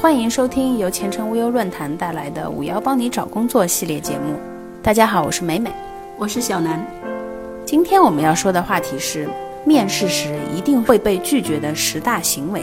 欢迎收听由前程无忧论坛带来的“五幺帮你找工作”系列节目。大家好，我是美美，我是小南。今天我们要说的话题是面试时一定会被拒绝的十大行为。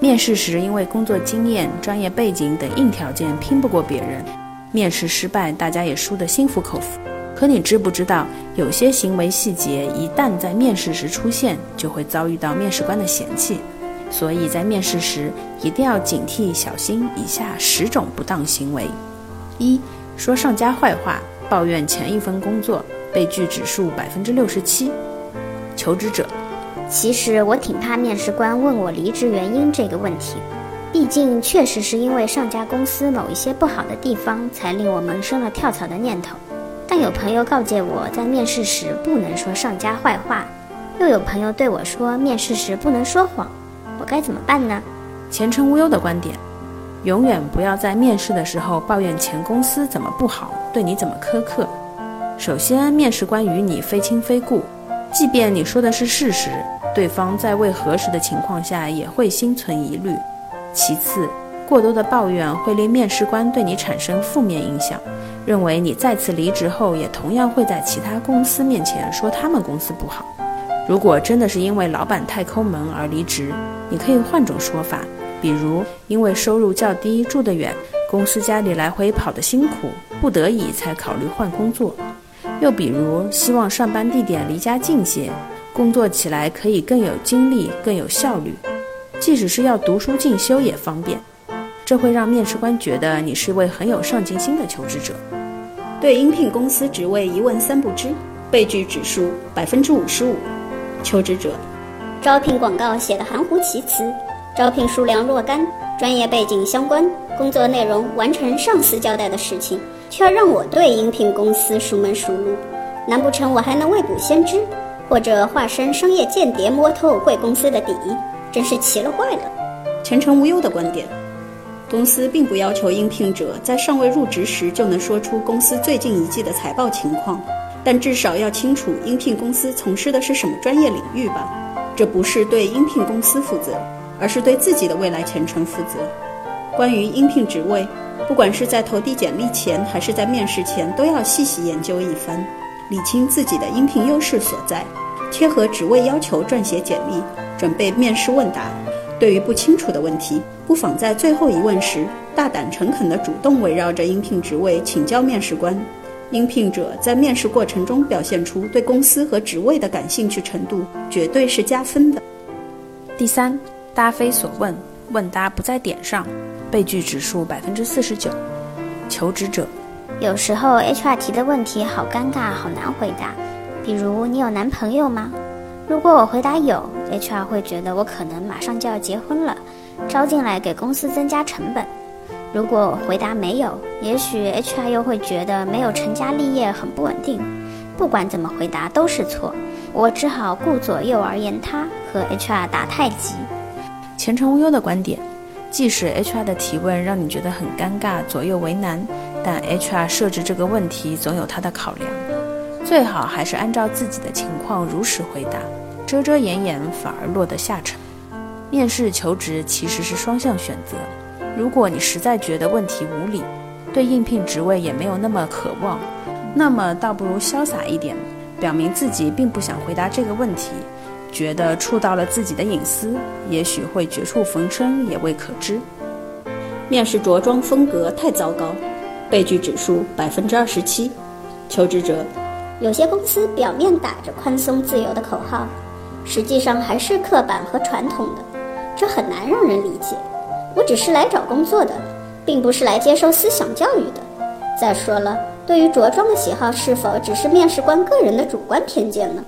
面试时因为工作经验、专业背景等硬条件拼不过别人，面试失败，大家也输得心服口服。可你知不知道，有些行为细节一旦在面试时出现，就会遭遇到面试官的嫌弃。所以在面试时一定要警惕小心以下十种不当行为：一、说上家坏话，抱怨前一份工作，被拒指数百分之六十七。求职者，其实我挺怕面试官问我离职原因这个问题，毕竟确实是因为上家公司某一些不好的地方，才令我萌生了跳槽的念头。但有朋友告诫我在面试时不能说上家坏话，又有朋友对我说面试时不能说谎。该怎么办呢？前程无忧的观点：永远不要在面试的时候抱怨前公司怎么不好，对你怎么苛刻。首先，面试官与你非亲非故，即便你说的是事实，对方在未核实的情况下也会心存疑虑。其次，过多的抱怨会令面试官对你产生负面影响，认为你再次离职后也同样会在其他公司面前说他们公司不好。如果真的是因为老板太抠门而离职，你可以换种说法，比如因为收入较低、住得远，公司家里来回跑得辛苦，不得已才考虑换工作；又比如希望上班地点离家近些，工作起来可以更有精力、更有效率，即使是要读书进修也方便。这会让面试官觉得你是位很有上进心的求职者。对应聘公司职位一问三不知，被拒指数百分之五十五。求职者。招聘广告写的含糊其辞，招聘数量若干，专业背景相关，工作内容完成上司交代的事情，却要让我对应聘公司熟门熟路，难不成我还能未卜先知，或者化身商业间谍摸透贵公司的底？真是奇了怪了。前程无忧的观点：公司并不要求应聘者在尚未入职时就能说出公司最近一季的财报情况，但至少要清楚应聘公司从事的是什么专业领域吧。这不是对应聘公司负责，而是对自己的未来前程负责。关于应聘职位，不管是在投递简历前，还是在面试前，都要细细研究一番，理清自己的应聘优势所在，贴合职位要求撰写简历，准备面试问答。对于不清楚的问题，不妨在最后一问时，大胆诚恳地主动围绕着应聘职位请教面试官。应聘者在面试过程中表现出对公司和职位的感兴趣程度，绝对是加分的。第三，答非所问，问答不在点上，被拒指数百分之四十九。求职者，有时候 HR 提的问题好尴尬，好难回答。比如你有男朋友吗？如果我回答有，HR 会觉得我可能马上就要结婚了，招进来给公司增加成本。如果我回答没有，也许 HR 又会觉得没有成家立业很不稳定。不管怎么回答都是错，我只好顾左右而言他，和 HR 打太极。前程无忧的观点：即使 HR 的提问让你觉得很尴尬、左右为难，但 HR 设置这个问题总有他的考量。最好还是按照自己的情况如实回答，遮遮掩掩反而落得下乘。面试求职其实是双向选择。如果你实在觉得问题无理，对应聘职位也没有那么渴望，那么倒不如潇洒一点，表明自己并不想回答这个问题，觉得触到了自己的隐私，也许会绝处逢生，也未可知。面试着装风格太糟糕，被拒指数百分之二十七。求职者，有些公司表面打着宽松自由的口号，实际上还是刻板和传统的，这很难让人理解。我只是来找工作的，并不是来接受思想教育的。再说了，对于着装的喜好，是否只是面试官个人的主观偏见呢？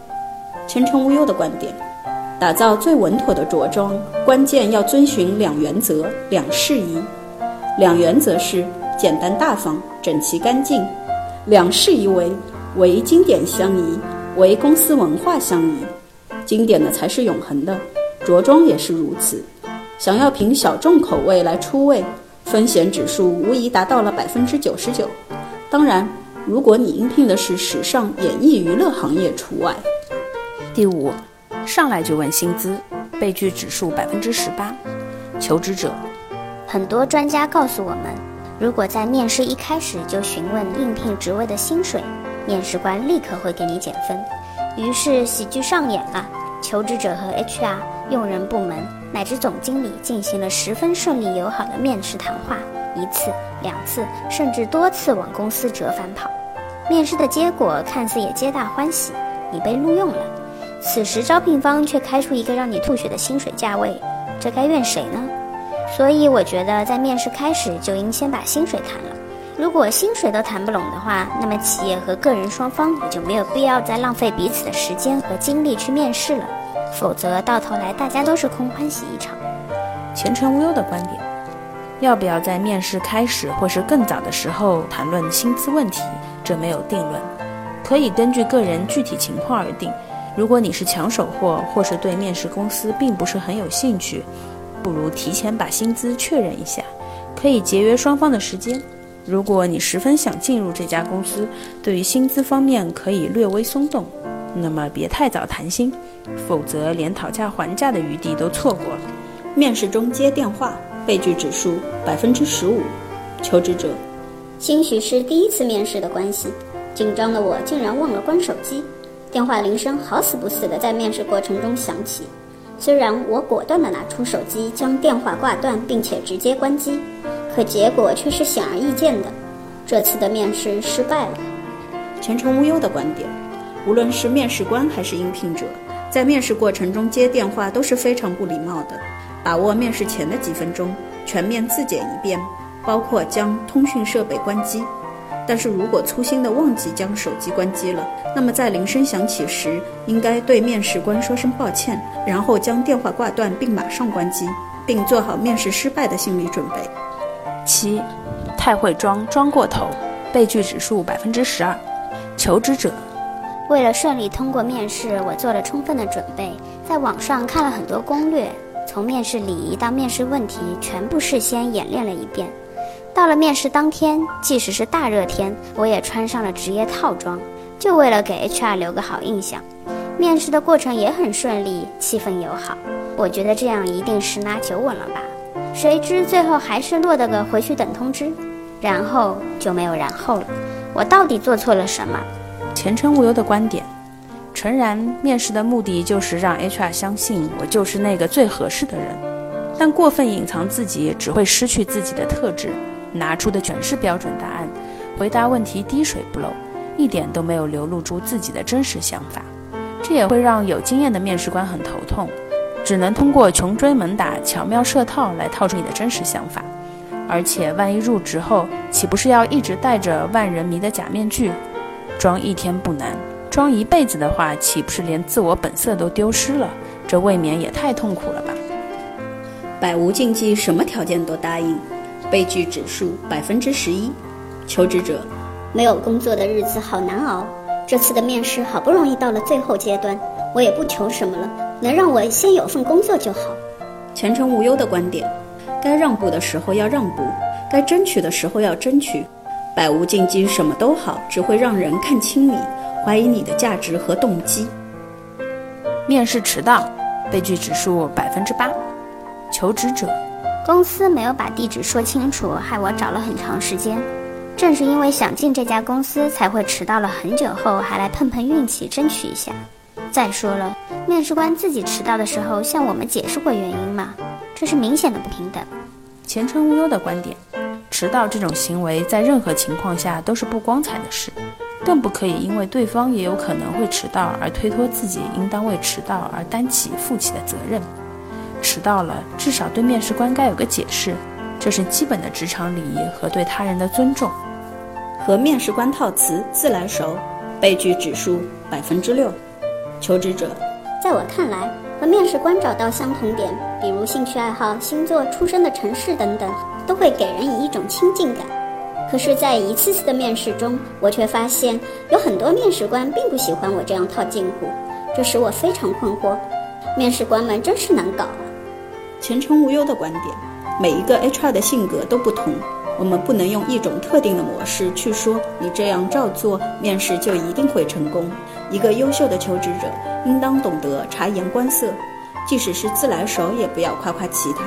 前程无忧的观点：打造最稳妥的着装，关键要遵循两原则、两适宜。两原则是简单大方、整齐干净；两适宜为为经典相宜，为公司文化相宜。经典的才是永恒的，着装也是如此。想要凭小众口味来出位，风险指数无疑达到了百分之九十九。当然，如果你应聘的是时尚、演艺、娱乐行业除外。第五，上来就问薪资，被拒指数百分之十八。求职者，很多专家告诉我们，如果在面试一开始就询问应聘职位的薪水，面试官立刻会给你减分。于是喜剧上演了，求职者和 HR、用人部门乃至总经理进行了十分顺利友好的面试谈话，一次、两次，甚至多次往公司折返跑。面试的结果看似也皆大欢喜，你被录用了。此时招聘方却开出一个让你吐血的薪水价位，这该怨谁呢？所以我觉得在面试开始就应先把薪水谈了。如果薪水都谈不拢的话，那么企业和个人双方也就没有必要再浪费彼此的时间和精力去面试了。否则到头来大家都是空欢喜一场。前程无忧的观点：要不要在面试开始或是更早的时候谈论薪资问题？这没有定论，可以根据个人具体情况而定。如果你是抢手货，或是对面试公司并不是很有兴趣，不如提前把薪资确认一下，可以节约双方的时间。如果你十分想进入这家公司，对于薪资方面可以略微松动，那么别太早谈薪，否则连讨价还价的余地都错过了。面试中接电话，被拒指数百分之十五。求职者，兴许是第一次面试的关系，紧张的我竟然忘了关手机。电话铃声好死不死的在面试过程中响起，虽然我果断地拿出手机将电话挂断，并且直接关机，可结果却是显而易见的，这次的面试失败了。前程无忧的观点：无论是面试官还是应聘者，在面试过程中接电话都是非常不礼貌的。把握面试前的几分钟，全面自检一遍，包括将通讯设备关机。但是如果粗心的忘记将手机关机了，那么在铃声响起时，应该对面试官说声抱歉，然后将电话挂断并马上关机，并做好面试失败的心理准备。七，太会装，装过头，被拒指数百分之十二。求职者，为了顺利通过面试，我做了充分的准备，在网上看了很多攻略，从面试礼仪到面试问题，全部事先演练了一遍。到了面试当天，即使是大热天，我也穿上了职业套装，就为了给 HR 留个好印象。面试的过程也很顺利，气氛友好，我觉得这样一定十拿九稳了吧？谁知最后还是落得个回去等通知，然后就没有然后了。我到底做错了什么？前程无忧的观点：诚然，面试的目的就是让 HR 相信我就是那个最合适的人，但过分隐藏自己只会失去自己的特质。拿出的全是标准答案，回答问题滴水不漏，一点都没有流露出自己的真实想法，这也会让有经验的面试官很头痛，只能通过穷追猛打、巧妙设套来套出你的真实想法。而且万一入职后，岂不是要一直戴着万人迷的假面具？装一天不难，装一辈子的话，岂不是连自我本色都丢失了？这未免也太痛苦了吧！百无禁忌，什么条件都答应。被拒指数百分之十一，求职者没有工作的日子好难熬。这次的面试好不容易到了最后阶段，我也不求什么了，能让我先有份工作就好。前程无忧的观点：该让步的时候要让步，该争取的时候要争取。百无禁忌，什么都好，只会让人看清你，怀疑你的价值和动机。面试迟到，被拒指数百分之八，求职者。公司没有把地址说清楚，害我找了很长时间。正是因为想进这家公司，才会迟到了很久后还来碰碰运气，争取一下。再说了，面试官自己迟到的时候向我们解释过原因吗？这是明显的不平等。前程无忧的观点：迟到这种行为在任何情况下都是不光彩的事，更不可以因为对方也有可能会迟到而推脱自己应当为迟到而担起负起的责任。迟到了，至少对面试官该有个解释，这是基本的职场礼仪和对他人的尊重。和面试官套词自来熟，被拒指数百分之六。求职者，在我看来，和面试官找到相同点，比如兴趣爱好、星座、出生的城市等等，都会给人以一种亲近感。可是，在一次次的面试中，我却发现有很多面试官并不喜欢我这样套近乎，这使我非常困惑。面试官们真是难搞啊。前程无忧的观点：每一个 HR 的性格都不同，我们不能用一种特定的模式去说你这样照做，面试就一定会成功。一个优秀的求职者应当懂得察言观色，即使是自来熟，也不要夸夸其谈。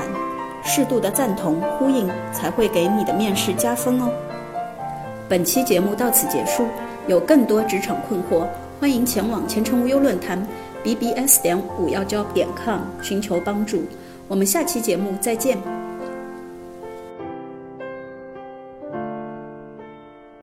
适度的赞同呼应才会给你的面试加分哦。本期节目到此结束，有更多职场困惑，欢迎前往前程无忧论坛 bbs 点五幺 job 点 com 寻求帮助。我们下期节目再见。